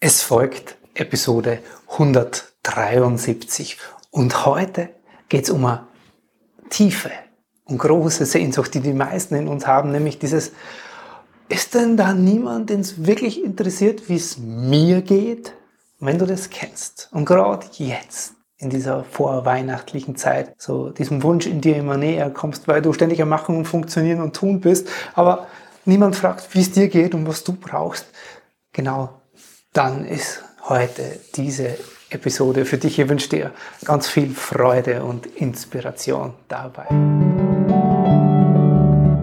Es folgt Episode 173 und heute geht es um eine tiefe und große Sehnsucht, die die meisten in uns haben, nämlich dieses, ist denn da niemand, den es wirklich interessiert, wie es mir geht? Wenn du das kennst und gerade jetzt in dieser vorweihnachtlichen Zeit so diesem Wunsch in dir immer näher kommst, weil du ständig am Machen und Funktionieren und Tun bist, aber niemand fragt, wie es dir geht und was du brauchst, genau dann ist heute diese Episode für dich. Ich wünsche dir ganz viel Freude und Inspiration dabei.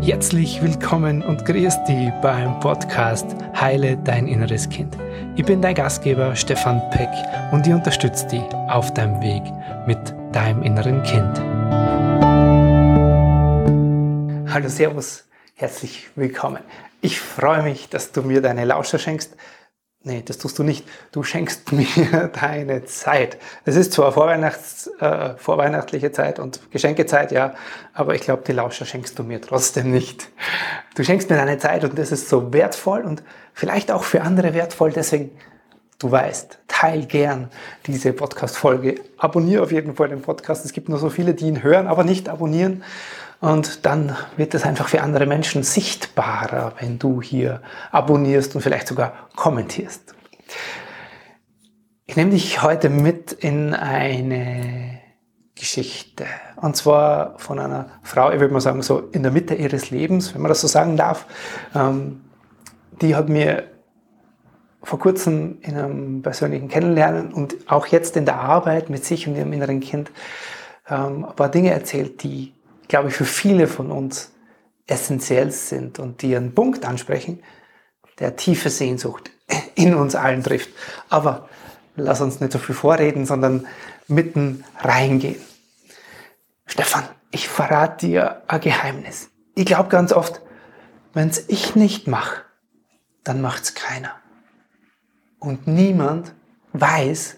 Herzlich willkommen und grüß dich beim Podcast Heile dein inneres Kind. Ich bin dein Gastgeber Stefan Peck und ich unterstütze dich auf deinem Weg mit deinem inneren Kind. Hallo, Servus, herzlich willkommen. Ich freue mich, dass du mir deine Lauscher schenkst Nee, das tust du nicht. Du schenkst mir deine Zeit. Es ist zwar Vorweihnachts, äh, vorweihnachtliche Zeit und Geschenkezeit, ja, aber ich glaube, die Lauscher schenkst du mir trotzdem nicht. Du schenkst mir deine Zeit und das ist so wertvoll und vielleicht auch für andere wertvoll. Deswegen, du weißt, teil gern diese Podcast-Folge. Abonniere auf jeden Fall den Podcast. Es gibt nur so viele, die ihn hören, aber nicht abonnieren. Und dann wird es einfach für andere Menschen sichtbarer, wenn du hier abonnierst und vielleicht sogar kommentierst. Ich nehme dich heute mit in eine Geschichte. Und zwar von einer Frau, ich würde mal sagen, so in der Mitte ihres Lebens, wenn man das so sagen darf. Ähm, die hat mir vor kurzem in einem persönlichen Kennenlernen und auch jetzt in der Arbeit mit sich und ihrem inneren Kind ähm, ein paar Dinge erzählt, die glaube ich, für viele von uns essentiell sind und die einen Punkt ansprechen, der tiefe Sehnsucht in uns allen trifft. Aber lass uns nicht so viel vorreden, sondern mitten reingehen. Stefan, ich verrate dir ein Geheimnis. Ich glaube ganz oft, wenn es ich nicht mache, dann macht's keiner. Und niemand weiß,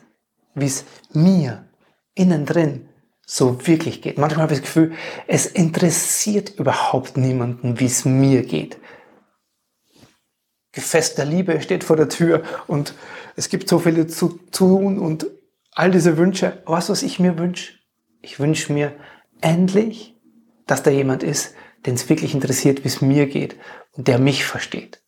wie es mir innen drin so wirklich geht. Manchmal habe ich das Gefühl, es interessiert überhaupt niemanden, wie es mir geht. Gefäß der Liebe steht vor der Tür und es gibt so viele zu tun und all diese Wünsche. Was, was ich mir wünsche? Ich wünsche mir endlich, dass da jemand ist, den es wirklich interessiert, wie es mir geht und der mich versteht.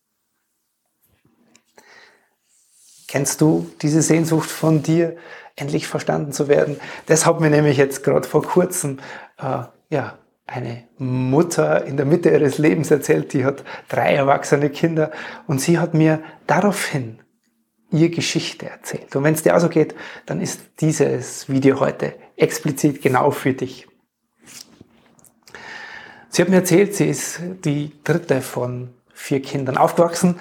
Kennst du diese Sehnsucht von dir, endlich verstanden zu werden? Das hat mir nämlich jetzt gerade vor kurzem äh, ja, eine Mutter in der Mitte ihres Lebens erzählt, die hat drei erwachsene Kinder und sie hat mir daraufhin ihr Geschichte erzählt. Und wenn es dir auch so geht, dann ist dieses Video heute explizit genau für dich. Sie hat mir erzählt, sie ist die dritte von vier Kindern aufgewachsen,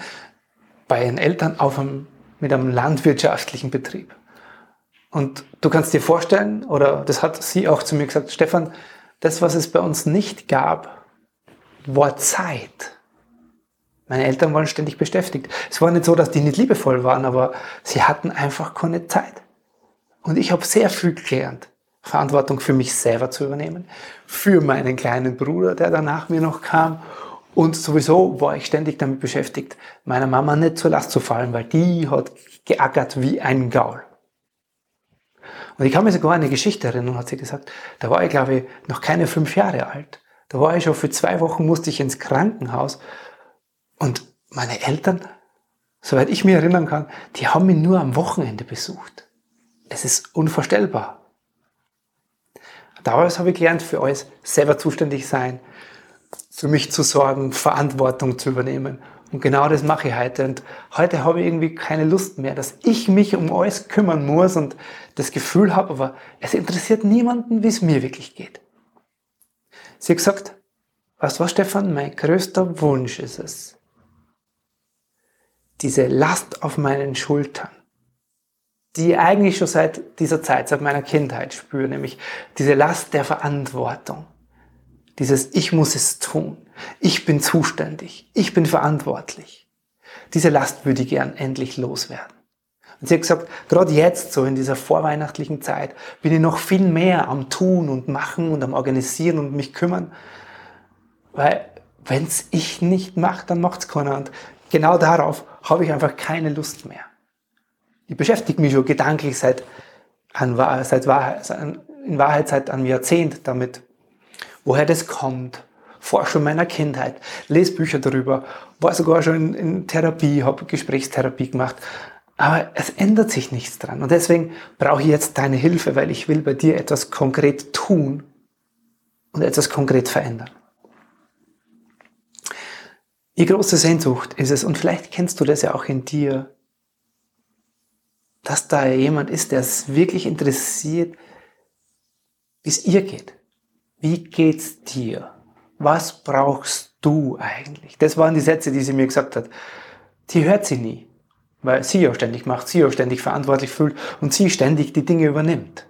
bei ihren Eltern auf einem mit einem landwirtschaftlichen Betrieb. Und du kannst dir vorstellen, oder das hat sie auch zu mir gesagt, Stefan, das, was es bei uns nicht gab, war Zeit. Meine Eltern waren ständig beschäftigt. Es war nicht so, dass die nicht liebevoll waren, aber sie hatten einfach keine Zeit. Und ich habe sehr viel gelernt, Verantwortung für mich selber zu übernehmen, für meinen kleinen Bruder, der danach mir noch kam und sowieso war ich ständig damit beschäftigt, meiner Mama nicht zur Last zu fallen, weil die hat geackert wie ein Gaul. Und ich kann mir sogar eine Geschichte erinnern, hat sie gesagt, da war ich glaube ich noch keine fünf Jahre alt. Da war ich schon für zwei Wochen, musste ich ins Krankenhaus und meine Eltern, soweit ich mich erinnern kann, die haben mich nur am Wochenende besucht. Es ist unvorstellbar. Damals habe ich gelernt, für alles selber zuständig sein, für mich zu sorgen, Verantwortung zu übernehmen. Und genau das mache ich heute. Und heute habe ich irgendwie keine Lust mehr, dass ich mich um alles kümmern muss und das Gefühl habe, aber es interessiert niemanden, wie es mir wirklich geht. Sie hat gesagt, weißt du was, Stefan, mein größter Wunsch ist es, diese Last auf meinen Schultern, die ich eigentlich schon seit dieser Zeit, seit meiner Kindheit spüre, nämlich diese Last der Verantwortung dieses Ich muss es tun. Ich bin zuständig. Ich bin verantwortlich. Diese Last würde ich gern endlich loswerden. Und sie hat gesagt, gerade jetzt, so in dieser vorweihnachtlichen Zeit, bin ich noch viel mehr am Tun und Machen und am Organisieren und mich kümmern. Weil, wenn's ich nicht mache, dann macht's keiner. Und genau darauf habe ich einfach keine Lust mehr. Ich beschäftige mich schon gedanklich seit, an, seit in Wahrheit seit einem Jahrzehnt damit, woher das kommt. Forsche meiner Kindheit, lese Bücher darüber, war sogar schon in, in Therapie, habe Gesprächstherapie gemacht. Aber es ändert sich nichts dran. Und deswegen brauche ich jetzt deine Hilfe, weil ich will bei dir etwas konkret tun und etwas konkret verändern. Die große Sehnsucht ist es, und vielleicht kennst du das ja auch in dir, dass da jemand ist, der es wirklich interessiert, wie es ihr geht. Wie geht's dir? Was brauchst du eigentlich? Das waren die Sätze, die sie mir gesagt hat. Die hört sie nie, weil sie ja ständig macht, sie ja ständig verantwortlich fühlt und sie ständig die Dinge übernimmt.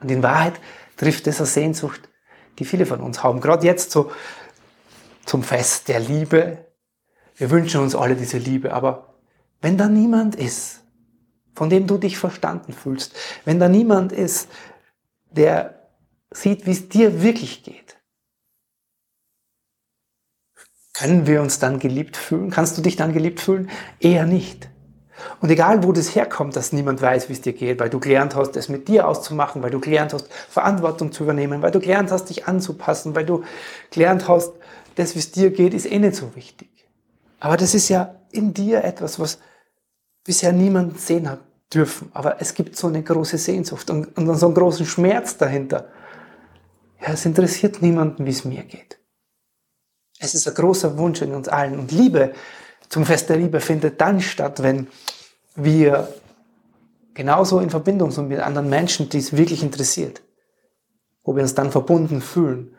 Und in Wahrheit trifft das eine Sehnsucht, die viele von uns haben. Gerade jetzt so zum Fest der Liebe. Wir wünschen uns alle diese Liebe, aber wenn da niemand ist, von dem du dich verstanden fühlst, wenn da niemand ist, der sieht, wie es dir wirklich geht, können wir uns dann geliebt fühlen? Kannst du dich dann geliebt fühlen? Eher nicht. Und egal, wo das herkommt, dass niemand weiß, wie es dir geht, weil du gelernt hast, es mit dir auszumachen, weil du gelernt hast, Verantwortung zu übernehmen, weil du gelernt hast, dich anzupassen, weil du gelernt hast, das, wie es dir geht, ist eh nicht so wichtig. Aber das ist ja in dir etwas, was bisher niemand sehen hat dürfen. Aber es gibt so eine große Sehnsucht und, und so einen großen Schmerz dahinter. Ja, es interessiert niemanden, wie es mir geht. Es ist ein großer Wunsch in uns allen. Und Liebe zum Fest der Liebe findet dann statt, wenn wir genauso in Verbindung sind mit anderen Menschen, die es wirklich interessiert. Wo wir uns dann verbunden fühlen.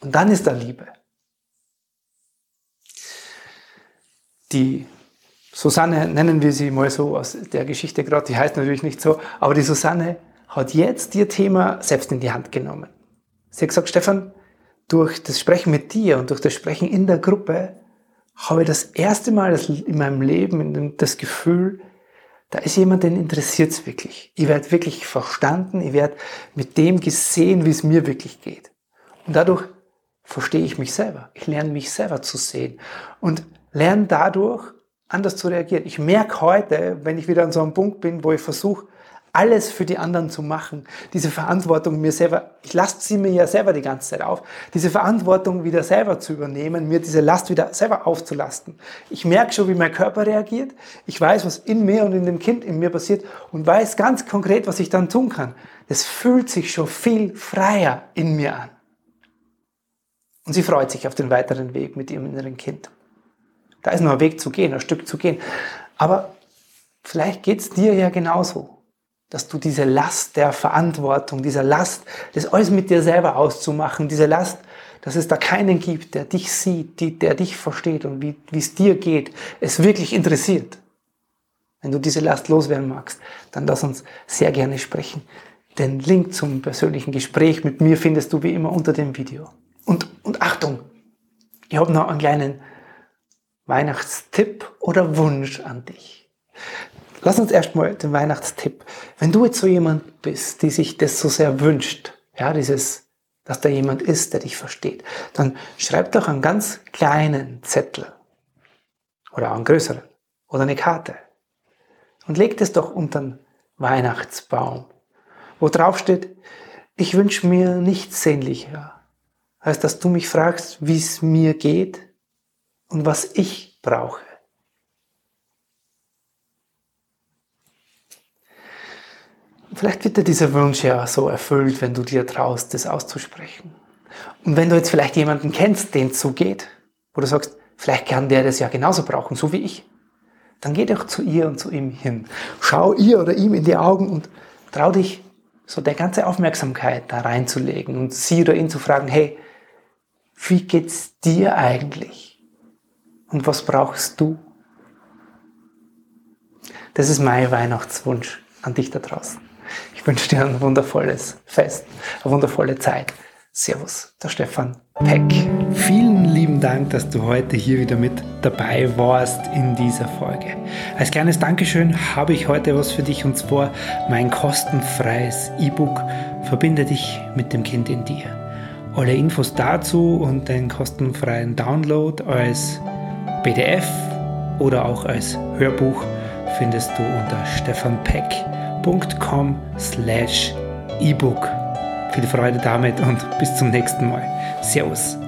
Und dann ist da Liebe. Die Susanne, nennen wir sie mal so aus der Geschichte gerade, die heißt natürlich nicht so, aber die Susanne hat jetzt ihr Thema selbst in die Hand genommen. Sie hat gesagt, Stefan, durch das Sprechen mit dir und durch das Sprechen in der Gruppe habe ich das erste Mal in meinem Leben das Gefühl, da ist jemand, den interessiert es wirklich. Ich werde wirklich verstanden, ich werde mit dem gesehen, wie es mir wirklich geht. Und dadurch verstehe ich mich selber. Ich lerne mich selber zu sehen und lerne dadurch anders zu reagieren. Ich merke heute, wenn ich wieder an so einem Punkt bin, wo ich versuche, alles für die anderen zu machen, diese Verantwortung mir selber, ich lasse sie mir ja selber die ganze Zeit auf, diese Verantwortung wieder selber zu übernehmen, mir diese Last wieder selber aufzulasten. Ich merke schon, wie mein Körper reagiert, ich weiß, was in mir und in dem Kind in mir passiert und weiß ganz konkret, was ich dann tun kann. Es fühlt sich schon viel freier in mir an. Und sie freut sich auf den weiteren Weg mit ihrem inneren Kind. Da ist noch ein Weg zu gehen, ein Stück zu gehen. Aber vielleicht geht es dir ja genauso dass du diese Last der Verantwortung, dieser Last, das alles mit dir selber auszumachen, diese Last, dass es da keinen gibt, der dich sieht, die, der dich versteht und wie es dir geht, es wirklich interessiert. Wenn du diese Last loswerden magst, dann lass uns sehr gerne sprechen. Den Link zum persönlichen Gespräch mit mir findest du wie immer unter dem Video. Und, und Achtung, ich habe noch einen kleinen Weihnachtstipp oder Wunsch an dich. Lass uns erstmal den Weihnachtstipp. Wenn du jetzt so jemand bist, die sich das so sehr wünscht, ja, dieses, dass da jemand ist, der dich versteht, dann schreib doch einen ganz kleinen Zettel oder einen größeren oder eine Karte und leg das doch unter den Weihnachtsbaum, wo drauf steht, ich wünsche mir nichts sehnlicher, als dass du mich fragst, wie es mir geht und was ich brauche. Vielleicht wird dir dieser Wunsch ja so erfüllt, wenn du dir traust, das auszusprechen. Und wenn du jetzt vielleicht jemanden kennst, den es so geht, wo du sagst, vielleicht kann der das ja genauso brauchen, so wie ich, dann geh doch zu ihr und zu ihm hin. Schau ihr oder ihm in die Augen und trau dich, so der ganze Aufmerksamkeit da reinzulegen und sie oder ihn zu fragen, hey, wie geht's dir eigentlich? Und was brauchst du? Das ist mein Weihnachtswunsch an dich da draußen. Ich wünsche dir ein wundervolles Fest, eine wundervolle Zeit. Servus, der Stefan Peck. Vielen lieben Dank, dass du heute hier wieder mit dabei warst in dieser Folge. Als kleines Dankeschön habe ich heute was für dich und zwar mein kostenfreies E-Book Verbinde dich mit dem Kind in dir. Alle Infos dazu und den kostenfreien Download als PDF oder auch als Hörbuch findest du unter stefanpeck.com slash ebook. Viel Freude damit und bis zum nächsten Mal. Servus.